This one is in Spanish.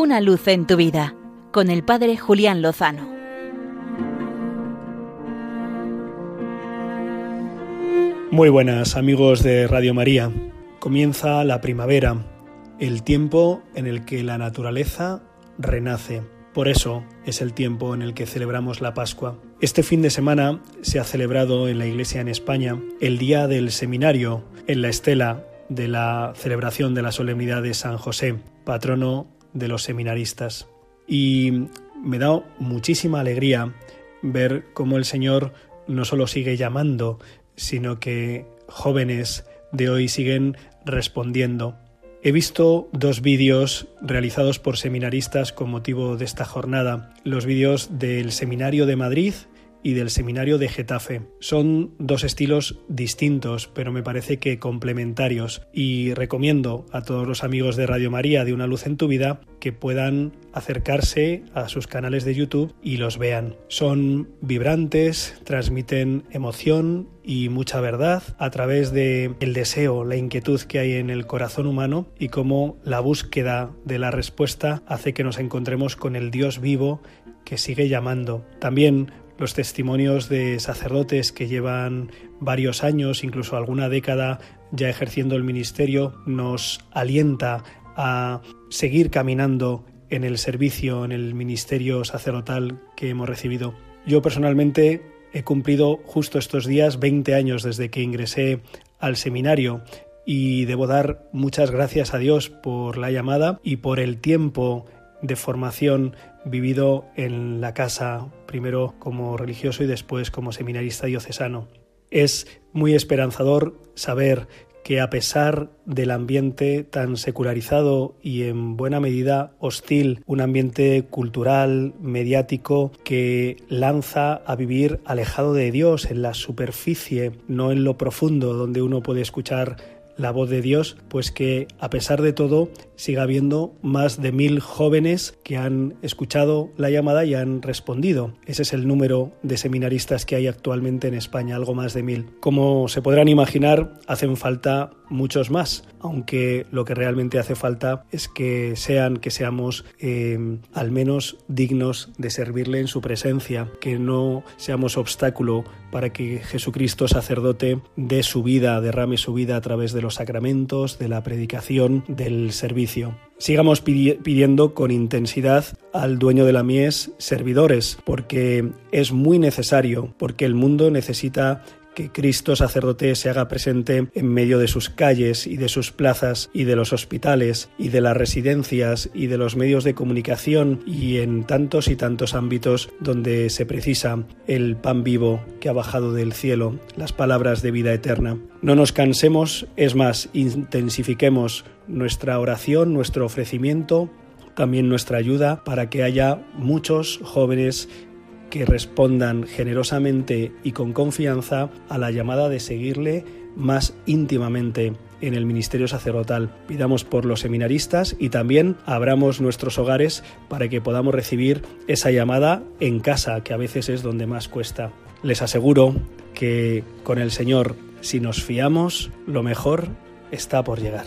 Una luz en tu vida con el Padre Julián Lozano. Muy buenas amigos de Radio María. Comienza la primavera, el tiempo en el que la naturaleza renace. Por eso es el tiempo en el que celebramos la Pascua. Este fin de semana se ha celebrado en la Iglesia en España el Día del Seminario en la estela de la celebración de la solemnidad de San José, patrono de los seminaristas. Y me da muchísima alegría ver cómo el Señor no solo sigue llamando, sino que jóvenes de hoy siguen respondiendo. He visto dos vídeos realizados por seminaristas con motivo de esta jornada, los vídeos del Seminario de Madrid y del Seminario de Getafe. Son dos estilos distintos, pero me parece que complementarios y recomiendo a todos los amigos de Radio María de Una Luz en tu Vida que puedan acercarse a sus canales de YouTube y los vean. Son vibrantes, transmiten emoción y mucha verdad a través de el deseo, la inquietud que hay en el corazón humano y cómo la búsqueda de la respuesta hace que nos encontremos con el Dios vivo que sigue llamando. También los testimonios de sacerdotes que llevan varios años, incluso alguna década ya ejerciendo el ministerio, nos alienta a seguir caminando en el servicio, en el ministerio sacerdotal que hemos recibido. Yo personalmente he cumplido justo estos días 20 años desde que ingresé al seminario y debo dar muchas gracias a Dios por la llamada y por el tiempo de formación vivido en la casa, primero como religioso y después como seminarista diocesano. Es muy esperanzador saber que a pesar del ambiente tan secularizado y en buena medida hostil, un ambiente cultural, mediático, que lanza a vivir alejado de Dios, en la superficie, no en lo profundo, donde uno puede escuchar la voz de Dios, pues que a pesar de todo siga habiendo más de mil jóvenes que han escuchado la llamada y han respondido. Ese es el número de seminaristas que hay actualmente en España, algo más de mil. Como se podrán imaginar, hacen falta muchos más, aunque lo que realmente hace falta es que sean, que seamos eh, al menos dignos de servirle en su presencia, que no seamos obstáculo para que Jesucristo sacerdote dé su vida, derrame su vida a través de los sacramentos, de la predicación, del servicio. Sigamos pidiendo con intensidad al dueño de la mies servidores, porque es muy necesario, porque el mundo necesita que Cristo sacerdote se haga presente en medio de sus calles y de sus plazas y de los hospitales y de las residencias y de los medios de comunicación y en tantos y tantos ámbitos donde se precisa el pan vivo que ha bajado del cielo, las palabras de vida eterna. No nos cansemos, es más, intensifiquemos nuestra oración, nuestro ofrecimiento, también nuestra ayuda para que haya muchos jóvenes que respondan generosamente y con confianza a la llamada de seguirle más íntimamente en el ministerio sacerdotal. Pidamos por los seminaristas y también abramos nuestros hogares para que podamos recibir esa llamada en casa, que a veces es donde más cuesta. Les aseguro que con el Señor, si nos fiamos, lo mejor está por llegar.